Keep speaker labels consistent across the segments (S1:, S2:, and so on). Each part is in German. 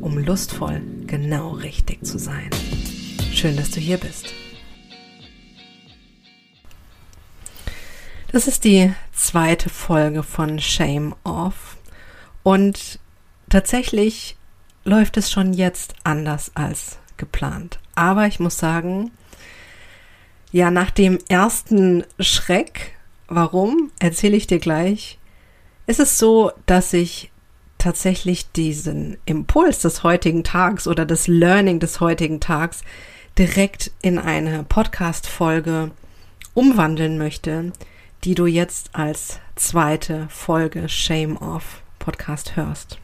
S1: um lustvoll genau richtig zu sein. Schön, dass du hier bist. Das ist die zweite Folge von Shame Off und tatsächlich läuft es schon jetzt anders als geplant. Aber ich muss sagen, ja, nach dem ersten Schreck, warum, erzähle ich dir gleich, ist es so, dass ich tatsächlich diesen Impuls des heutigen Tags oder das Learning des heutigen Tags direkt in eine Podcast-Folge umwandeln möchte, die du jetzt als zweite Folge Shame Off Podcast hörst.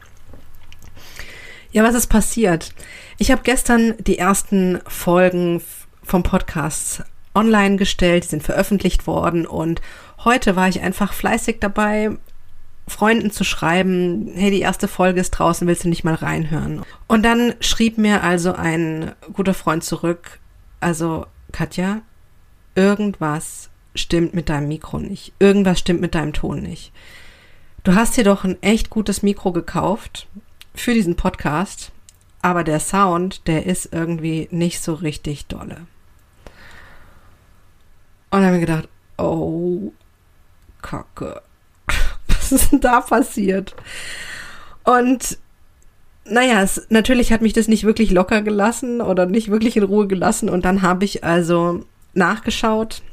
S1: Ja, was ist passiert? Ich habe gestern die ersten Folgen vom Podcast online gestellt, die sind veröffentlicht worden und heute war ich einfach fleißig dabei, Freunden zu schreiben, hey, die erste Folge ist draußen, willst du nicht mal reinhören? Und dann schrieb mir also ein guter Freund zurück, also Katja, irgendwas stimmt mit deinem Mikro nicht, irgendwas stimmt mit deinem Ton nicht. Du hast dir doch ein echt gutes Mikro gekauft für diesen Podcast, aber der Sound, der ist irgendwie nicht so richtig dolle. Und dann habe ich gedacht, oh, Kacke. Was ist denn da passiert? Und naja, es, natürlich hat mich das nicht wirklich locker gelassen oder nicht wirklich in Ruhe gelassen. Und dann habe ich also nachgeschaut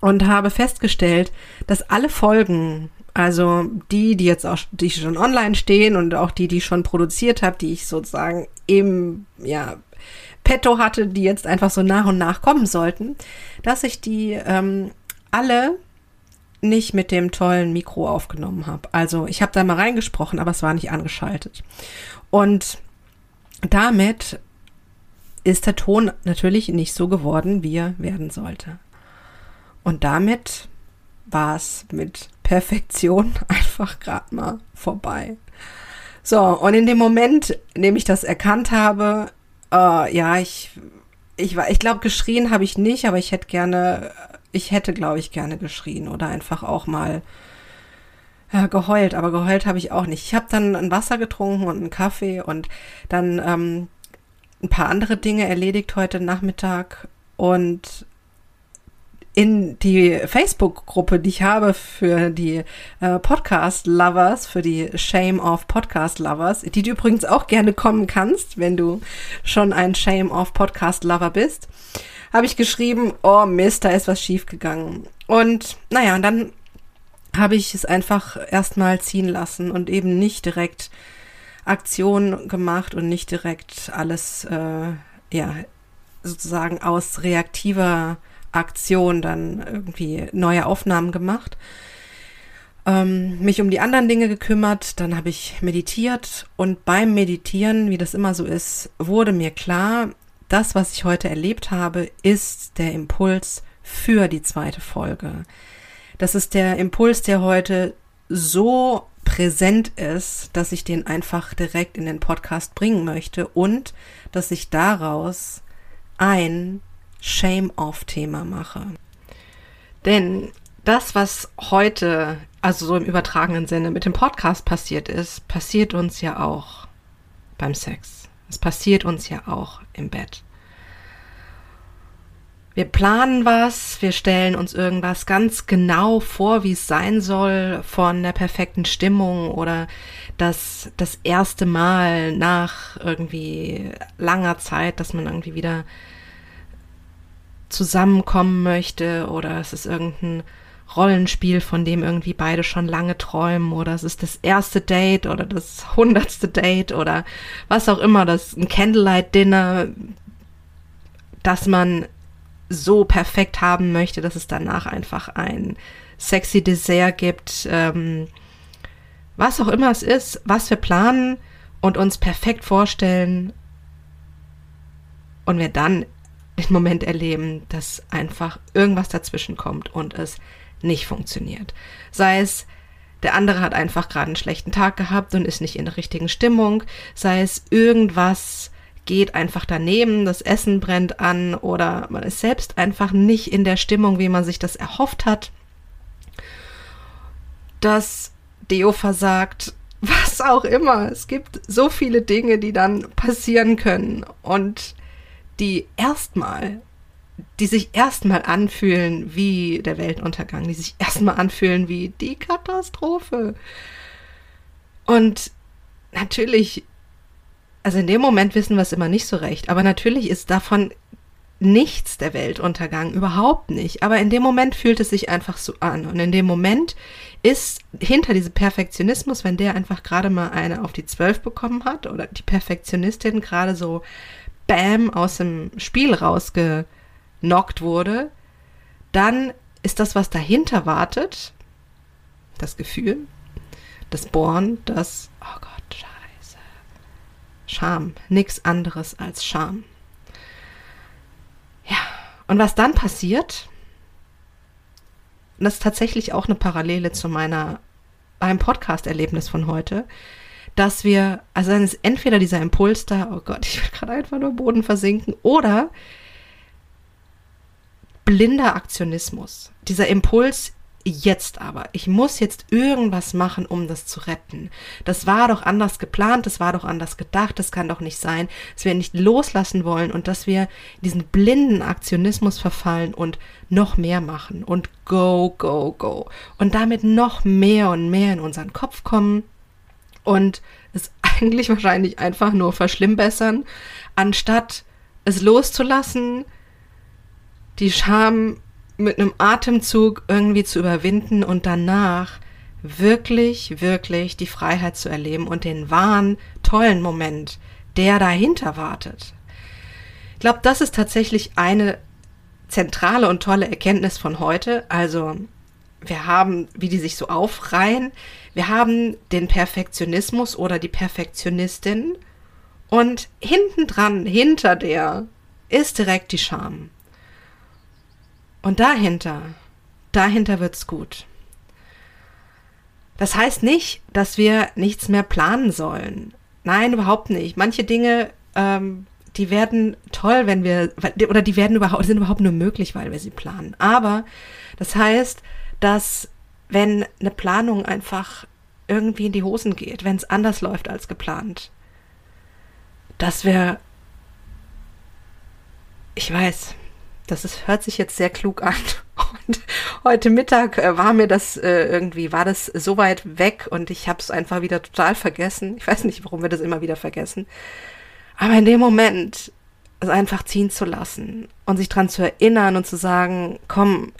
S1: und habe festgestellt, dass alle Folgen, also die, die jetzt auch, die schon online stehen und auch die, die ich schon produziert habe, die ich sozusagen im, ja, petto hatte, die jetzt einfach so nach und nach kommen sollten, dass ich die ähm, alle nicht mit dem tollen Mikro aufgenommen habe. Also ich habe da mal reingesprochen, aber es war nicht angeschaltet. Und damit ist der Ton natürlich nicht so geworden, wie er werden sollte. Und damit war es mit Perfektion einfach gerade mal vorbei. So, und in dem Moment, in dem ich das erkannt habe, äh, ja, ich, ich, ich glaube, geschrien habe ich nicht, aber ich hätte gerne, ich hätte, glaube ich, gerne geschrien oder einfach auch mal ja, geheult, aber geheult habe ich auch nicht. Ich habe dann ein Wasser getrunken und einen Kaffee und dann ähm, ein paar andere Dinge erledigt heute Nachmittag und in die Facebook-Gruppe, die ich habe für die äh, Podcast-Lovers, für die Shame of Podcast-Lovers, die du übrigens auch gerne kommen kannst, wenn du schon ein Shame of Podcast-Lover bist, habe ich geschrieben, oh Mist, da ist was schiefgegangen. Und naja, und dann habe ich es einfach erstmal ziehen lassen und eben nicht direkt Aktion gemacht und nicht direkt alles, äh, ja, sozusagen aus reaktiver Aktion dann irgendwie neue Aufnahmen gemacht, ähm, mich um die anderen Dinge gekümmert, dann habe ich meditiert und beim Meditieren, wie das immer so ist, wurde mir klar, das, was ich heute erlebt habe, ist der Impuls für die zweite Folge. Das ist der Impuls, der heute so präsent ist, dass ich den einfach direkt in den Podcast bringen möchte und dass ich daraus ein Shame-Off-Thema mache. Denn das, was heute, also so im übertragenen Sinne, mit dem Podcast passiert ist, passiert uns ja auch beim Sex. Es passiert uns ja auch im Bett. Wir planen was, wir stellen uns irgendwas ganz genau vor, wie es sein soll, von der perfekten Stimmung oder das, das erste Mal nach irgendwie langer Zeit, dass man irgendwie wieder zusammenkommen möchte oder es ist irgendein Rollenspiel, von dem irgendwie beide schon lange träumen oder es ist das erste Date oder das hundertste Date oder was auch immer, das ein Candlelight Dinner, dass man so perfekt haben möchte, dass es danach einfach ein sexy Dessert gibt, ähm, was auch immer es ist, was wir planen und uns perfekt vorstellen Und wir dann den Moment erleben, dass einfach irgendwas dazwischen kommt und es nicht funktioniert. Sei es, der andere hat einfach gerade einen schlechten Tag gehabt und ist nicht in der richtigen Stimmung, sei es irgendwas geht einfach daneben, das Essen brennt an oder man ist selbst einfach nicht in der Stimmung, wie man sich das erhofft hat. Das Deo versagt, was auch immer. Es gibt so viele Dinge, die dann passieren können und die erstmal, die sich erstmal anfühlen wie der Weltuntergang, die sich erstmal anfühlen wie die Katastrophe. Und natürlich, also in dem Moment wissen wir es immer nicht so recht, aber natürlich ist davon nichts der Weltuntergang, überhaupt nicht. Aber in dem Moment fühlt es sich einfach so an. Und in dem Moment ist hinter diesem Perfektionismus, wenn der einfach gerade mal eine auf die Zwölf bekommen hat oder die Perfektionistin gerade so Bam aus dem Spiel rausgenockt wurde, dann ist das, was dahinter wartet, das Gefühl, das Bohren, das, oh Gott, scheiße, Scham, nichts anderes als Scham. Ja, und was dann passiert, das ist tatsächlich auch eine Parallele zu meiner, meinem Podcast-Erlebnis von heute, dass wir, also dann ist entweder dieser Impuls da, oh Gott, ich will gerade einfach nur Boden versinken, oder blinder Aktionismus. Dieser Impuls, jetzt aber. Ich muss jetzt irgendwas machen, um das zu retten. Das war doch anders geplant, das war doch anders gedacht, das kann doch nicht sein, dass wir nicht loslassen wollen und dass wir diesen blinden Aktionismus verfallen und noch mehr machen und go, go, go. Und damit noch mehr und mehr in unseren Kopf kommen und es eigentlich wahrscheinlich einfach nur verschlimmbessern, anstatt es loszulassen, die Scham mit einem Atemzug irgendwie zu überwinden und danach wirklich, wirklich die Freiheit zu erleben und den wahren, tollen Moment, der dahinter wartet. Ich glaube, das ist tatsächlich eine zentrale und tolle Erkenntnis von heute. Also wir haben, wie die sich so aufreihen, wir haben den Perfektionismus oder die Perfektionistin und hinten dran, hinter der, ist direkt die Scham. Und dahinter, dahinter wird's gut. Das heißt nicht, dass wir nichts mehr planen sollen. Nein, überhaupt nicht. Manche Dinge, ähm, die werden toll, wenn wir, oder die werden überhaupt, sind überhaupt nur möglich, weil wir sie planen. Aber das heißt, dass wenn eine Planung einfach irgendwie in die Hosen geht, wenn es anders läuft als geplant, dass wir, ich weiß, das ist, hört sich jetzt sehr klug an. Und heute Mittag äh, war mir das äh, irgendwie, war das so weit weg und ich habe es einfach wieder total vergessen. Ich weiß nicht, warum wir das immer wieder vergessen. Aber in dem Moment es einfach ziehen zu lassen und sich dran zu erinnern und zu sagen, komm,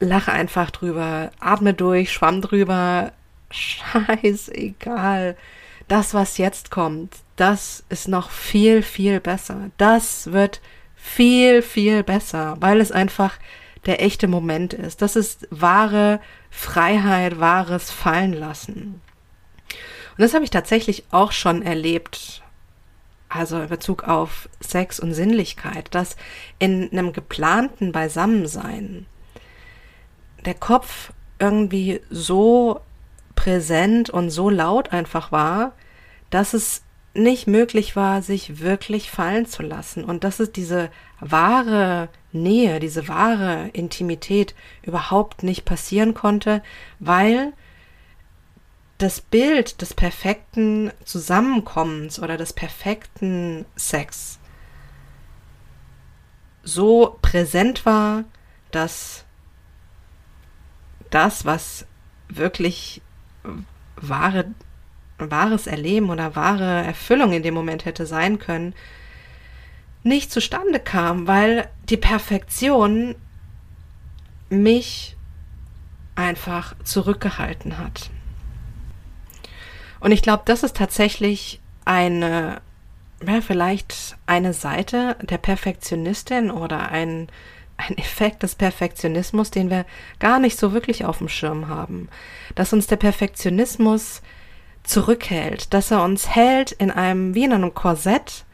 S1: lache einfach drüber, atme durch, schwamm drüber, scheißegal. Das, was jetzt kommt, das ist noch viel, viel besser. Das wird viel, viel besser, weil es einfach der echte Moment ist. Das ist wahre Freiheit, wahres Fallenlassen. Und das habe ich tatsächlich auch schon erlebt, also in Bezug auf Sex und Sinnlichkeit, dass in einem geplanten Beisammensein der Kopf irgendwie so präsent und so laut einfach war, dass es nicht möglich war, sich wirklich fallen zu lassen. Und dass es diese wahre Nähe, diese wahre Intimität überhaupt nicht passieren konnte, weil das Bild des perfekten Zusammenkommens oder des perfekten Sex so präsent war, dass das, was wirklich wahre, wahres Erleben oder wahre Erfüllung in dem Moment hätte sein können, nicht zustande kam, weil die Perfektion mich einfach zurückgehalten hat. Und ich glaube, das ist tatsächlich eine, ja, vielleicht eine Seite der Perfektionistin oder ein ein Effekt des Perfektionismus, den wir gar nicht so wirklich auf dem Schirm haben. Dass uns der Perfektionismus zurückhält, dass er uns hält in einem, wie in einem Korsett,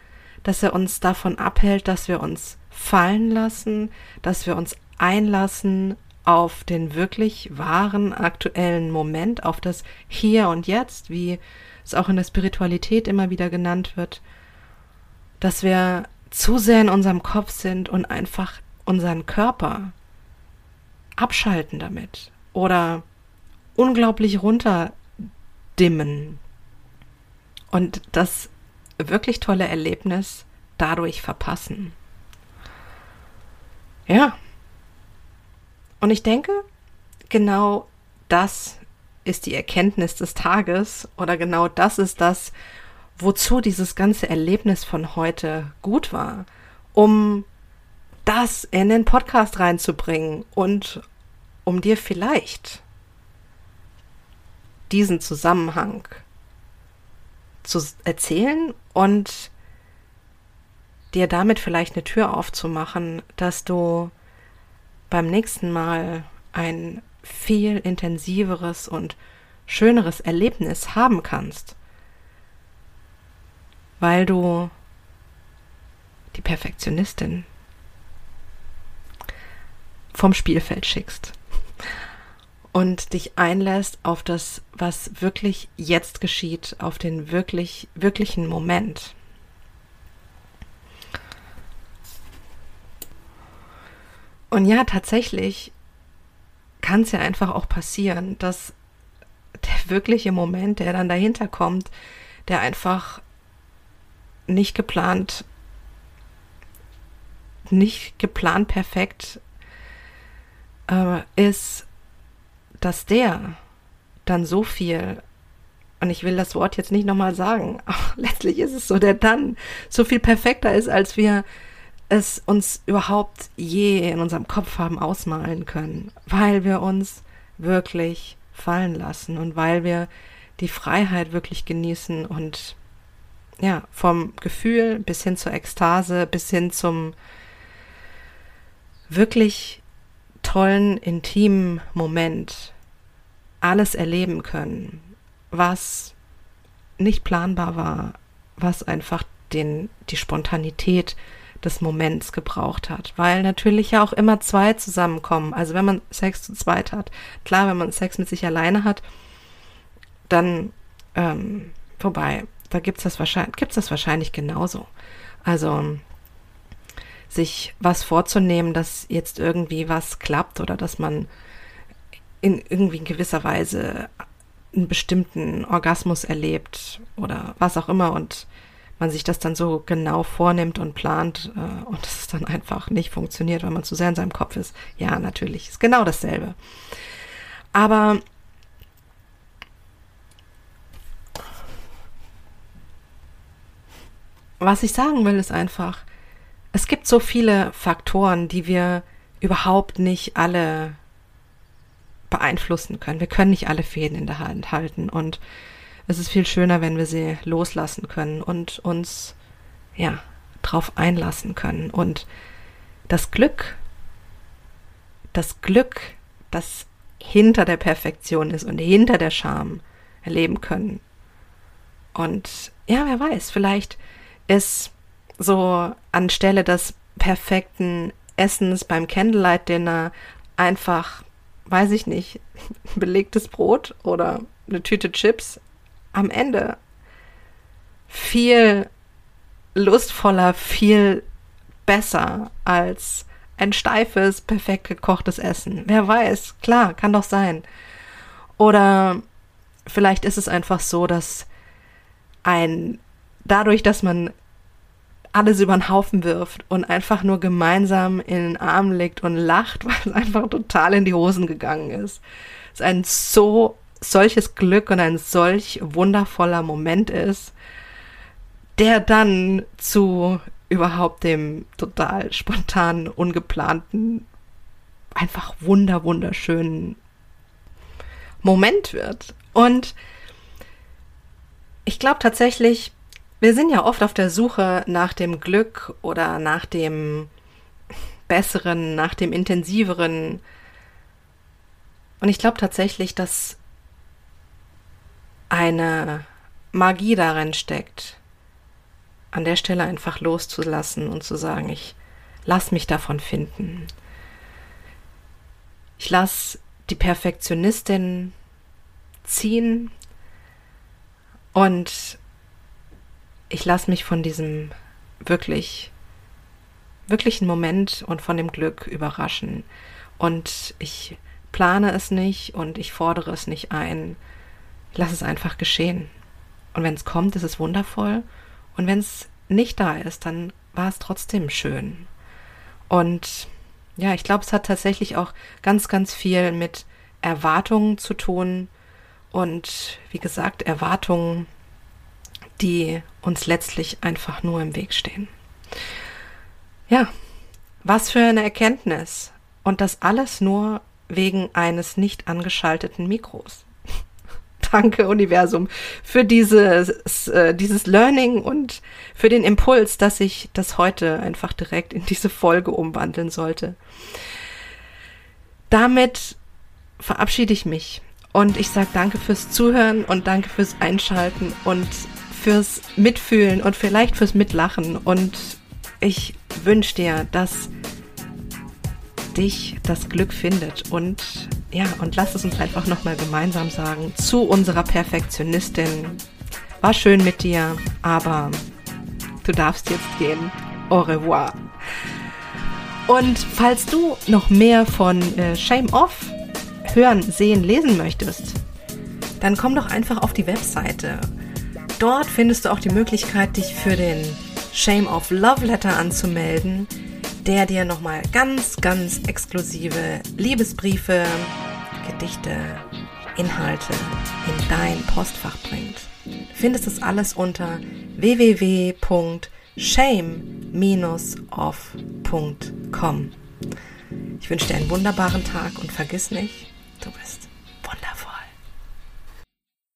S1: dass er uns davon abhält, dass wir uns fallen lassen, dass wir uns einlassen auf den wirklich wahren aktuellen Moment, auf das Hier und Jetzt, wie es auch in der Spiritualität immer wieder genannt wird, dass wir zu sehr in unserem Kopf sind und einfach unseren Körper abschalten damit oder unglaublich runterdimmen und das wirklich tolle Erlebnis dadurch verpassen. Ja. Und ich denke, genau das ist die Erkenntnis des Tages oder genau das ist das, wozu dieses ganze Erlebnis von heute gut war, um das in den Podcast reinzubringen und um dir vielleicht diesen Zusammenhang zu erzählen und dir damit vielleicht eine Tür aufzumachen, dass du beim nächsten Mal ein viel intensiveres und schöneres Erlebnis haben kannst, weil du die Perfektionistin vom Spielfeld schickst und dich einlässt auf das, was wirklich jetzt geschieht, auf den wirklich, wirklichen Moment. Und ja, tatsächlich kann es ja einfach auch passieren, dass der wirkliche Moment, der dann dahinter kommt, der einfach nicht geplant, nicht geplant perfekt äh, ist, dass der dann so viel, und ich will das Wort jetzt nicht nochmal sagen, aber letztlich ist es so, der dann so viel perfekter ist, als wir es uns überhaupt je in unserem Kopf haben ausmalen können, weil wir uns wirklich fallen lassen und weil wir die Freiheit wirklich genießen und ja, vom Gefühl bis hin zur Ekstase, bis hin zum wirklich tollen, intimen Moment alles erleben können, was nicht planbar war, was einfach den, die Spontanität des Moments gebraucht hat, weil natürlich ja auch immer zwei zusammenkommen. Also wenn man Sex zu zweit hat, klar, wenn man Sex mit sich alleine hat, dann ähm, vorbei. Da gibt's das wahrscheinlich, gibt's das wahrscheinlich genauso. Also sich was vorzunehmen, dass jetzt irgendwie was klappt oder dass man in irgendwie in gewisser Weise einen bestimmten Orgasmus erlebt oder was auch immer und man sich das dann so genau vornimmt und plant äh, und es dann einfach nicht funktioniert, weil man zu sehr in seinem Kopf ist. Ja, natürlich, ist genau dasselbe. Aber was ich sagen will, ist einfach, es gibt so viele Faktoren, die wir überhaupt nicht alle beeinflussen können. Wir können nicht alle Fäden in der Hand halten und es ist viel schöner, wenn wir sie loslassen können und uns, ja, drauf einlassen können. Und das Glück, das Glück, das hinter der Perfektion ist und hinter der Scham erleben können. Und ja, wer weiß, vielleicht ist so anstelle des perfekten Essens beim Candlelight Dinner einfach, weiß ich nicht, belegtes Brot oder eine Tüte Chips am Ende viel lustvoller, viel besser als ein steifes, perfekt gekochtes Essen. Wer weiß, klar, kann doch sein. Oder vielleicht ist es einfach so, dass ein dadurch, dass man alles über den Haufen wirft und einfach nur gemeinsam in den Arm liegt und lacht, weil es einfach total in die Hosen gegangen ist. Es ist ein so solches Glück und ein solch wundervoller Moment ist, der dann zu überhaupt dem total spontanen, ungeplanten, einfach wunder, wunderschönen Moment wird. Und ich glaube tatsächlich, wir sind ja oft auf der Suche nach dem Glück oder nach dem besseren, nach dem intensiveren. Und ich glaube tatsächlich, dass eine Magie darin steckt, an der Stelle einfach loszulassen und zu sagen, ich lass mich davon finden. Ich lass die Perfektionistin ziehen und ich lass mich von diesem wirklich, wirklichen Moment und von dem Glück überraschen. Und ich plane es nicht und ich fordere es nicht ein. Ich lasse es einfach geschehen. Und wenn es kommt, ist es wundervoll. Und wenn es nicht da ist, dann war es trotzdem schön. Und ja, ich glaube, es hat tatsächlich auch ganz, ganz viel mit Erwartungen zu tun. Und wie gesagt, Erwartungen, die uns letztlich einfach nur im Weg stehen. Ja, was für eine Erkenntnis. Und das alles nur wegen eines nicht angeschalteten Mikros. Danke, Universum, für dieses, äh, dieses Learning und für den Impuls, dass ich das heute einfach direkt in diese Folge umwandeln sollte. Damit verabschiede ich mich und ich sage danke fürs Zuhören und danke fürs Einschalten und fürs Mitfühlen und vielleicht fürs Mitlachen und ich wünsche dir, dass dich das Glück findet. Und ja, und lass es uns einfach nochmal gemeinsam sagen zu unserer Perfektionistin. War schön mit dir, aber du darfst jetzt gehen. Au revoir. Und falls du noch mehr von äh, Shame Off hören, sehen, lesen möchtest, dann komm doch einfach auf die Webseite. Dort findest du auch die Möglichkeit, dich für den Shame Off Love Letter anzumelden der dir nochmal ganz, ganz exklusive Liebesbriefe, Gedichte, Inhalte in dein Postfach bringt. Findest das alles unter www.shame-off.com. Ich wünsche dir einen wunderbaren Tag und vergiss nicht, du bist